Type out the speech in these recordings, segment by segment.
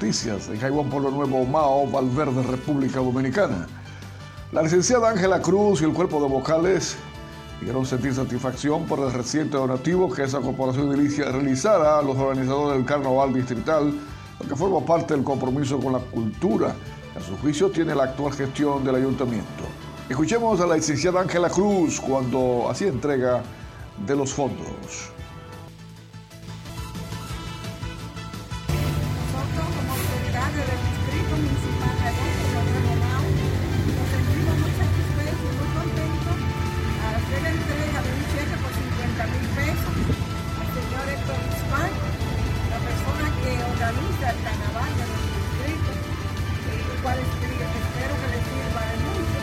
Noticias, en Jaibón por lo Nuevo, Mao, Valverde, República Dominicana. La licenciada Ángela Cruz y el cuerpo de vocales dijeron sentir satisfacción por el reciente donativo que esa corporación realizara a los organizadores del Carnaval Distrital, lo que forma parte del compromiso con la cultura que a su juicio tiene la actual gestión del ayuntamiento. Escuchemos a la licenciada Ángela Cruz cuando hacía entrega de los fondos. Nos sentimos muy y muy contentos por 50 mil pesos señor la persona que organiza el carnaval de nuestro distrito, el cual espero que le sirva de mucho.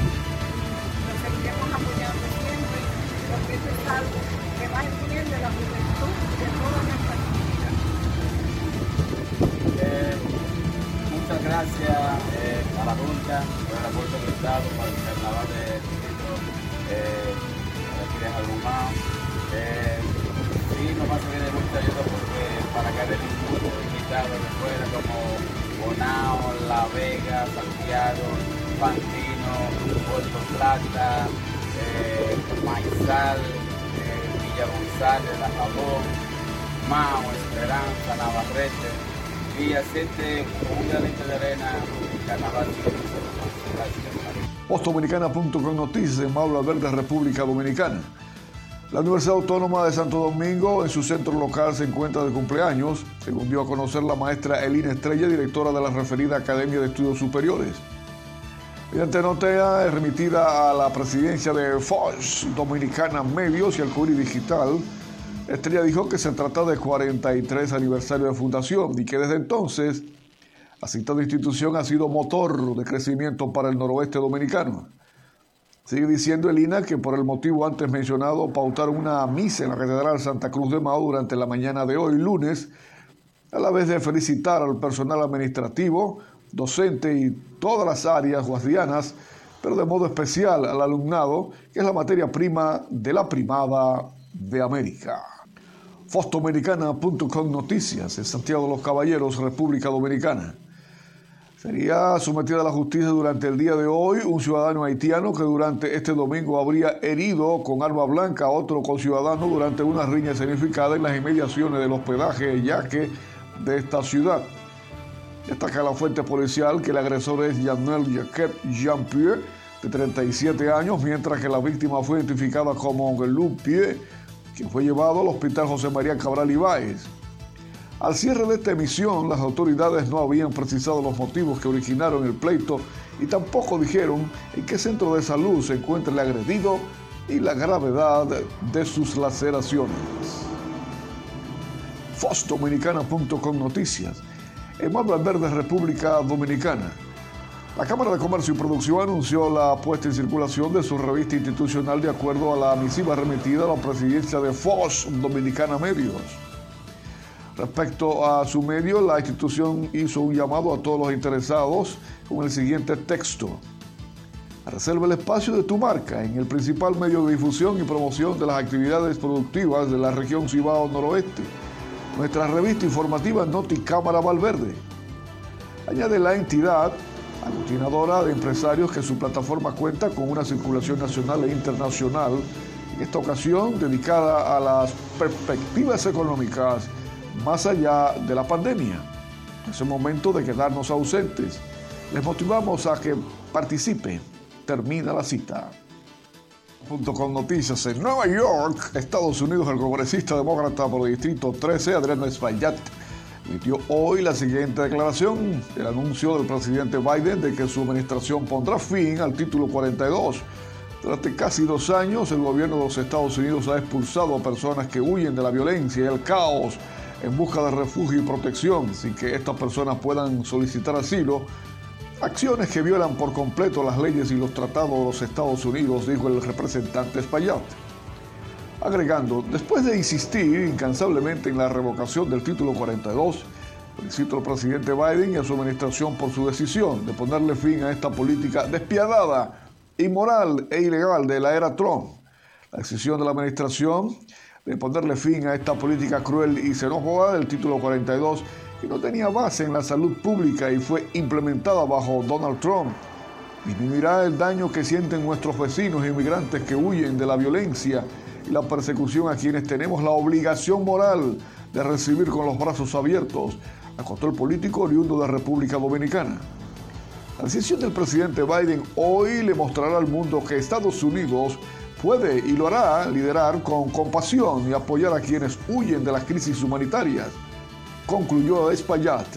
Nos seguiremos apoyando siempre porque esto es algo que va en bien de la juventud. Francia, eh, a la Dulca, el aeropuerto del Estado, para el carnaval de Tito, eh, de Jalumán. Eh, sí, no pasa de mucho ayuda porque para acá del mundo invitado de fuera como Bonao, La Vega, Santiago, Pantino, Puerto Plata, eh, Maizal, eh, Villa González, La Jabón, Mao, Esperanza, Navarrete. Postdominicana.com Noticias en Maula Verde, República Dominicana. La Universidad Autónoma de Santo Domingo, en su centro local, se encuentra de cumpleaños, según dio a conocer la maestra Elina Estrella, directora de la referida Academia de Estudios Superiores. Mediante notea remitida a la presidencia de FOS Dominicana Medios y al Curi Digital, Estrella dijo que se trata de 43 aniversario de fundación y que desde entonces la citada institución ha sido motor de crecimiento para el noroeste dominicano. Sigue diciendo Elina que por el motivo antes mencionado pautaron una misa en la Catedral Santa Cruz de Mao durante la mañana de hoy, lunes, a la vez de felicitar al personal administrativo, docente y todas las áreas guardianas, pero de modo especial al alumnado, que es la materia prima de la primada de América. Fostoamericana.com Noticias en Santiago de los Caballeros, República Dominicana. Sería sometido a la justicia durante el día de hoy un ciudadano haitiano que durante este domingo habría herido con arma blanca a otro conciudadano durante una riña escenificada en las inmediaciones del hospedaje Yaque de esta ciudad. Destaca la fuente policial que el agresor es Janel Jacquet Jean-Pierre, de 37 años, mientras que la víctima fue identificada como Pierre, quien fue llevado al hospital José María Cabral Ibáez. Al cierre de esta emisión, las autoridades no habían precisado los motivos que originaron el pleito y tampoco dijeron en qué centro de salud se encuentra el agredido y la gravedad de sus laceraciones. FOSDominicana.com Noticias. En Verde, República Dominicana. La Cámara de Comercio y Producción anunció la puesta en circulación de su revista institucional de acuerdo a la misiva remitida a la presidencia de FOS Dominicana Medios. Respecto a su medio, la institución hizo un llamado a todos los interesados con el siguiente texto. Reserva el espacio de tu marca en el principal medio de difusión y promoción de las actividades productivas de la región Cibao Noroeste. Nuestra revista informativa Noti Cámara Valverde. Añade la entidad aglutinadora de empresarios que su plataforma cuenta con una circulación nacional e internacional, en esta ocasión dedicada a las perspectivas económicas más allá de la pandemia. Es el momento de quedarnos ausentes. Les motivamos a que participen. Termina la cita. Punto con noticias en Nueva York, Estados Unidos, el congresista demócrata por el distrito 13, Adriano Espaillat, emitió hoy la siguiente declaración, el anuncio del presidente Biden de que su administración pondrá fin al título 42. Durante casi dos años, el gobierno de los Estados Unidos ha expulsado a personas que huyen de la violencia y el caos en busca de refugio y protección sin que estas personas puedan solicitar asilo, acciones que violan por completo las leyes y los tratados de los Estados Unidos, dijo el representante Espaillat. Agregando, después de insistir incansablemente en la revocación del título 42, felicito al presidente Biden y a su administración por su decisión de ponerle fin a esta política despiadada, inmoral e ilegal de la era Trump. La decisión de la administración de ponerle fin a esta política cruel y xenófoba del título 42 y no tenía base en la salud pública y fue implementada bajo Donald Trump. Disminuirá el daño que sienten nuestros vecinos inmigrantes que huyen de la violencia la persecución a quienes tenemos la obligación moral de recibir con los brazos abiertos, acotó el político oriundo de República Dominicana. La decisión del presidente Biden hoy le mostrará al mundo que Estados Unidos puede y lo hará liderar con compasión y apoyar a quienes huyen de las crisis humanitarias, concluyó Espaillat.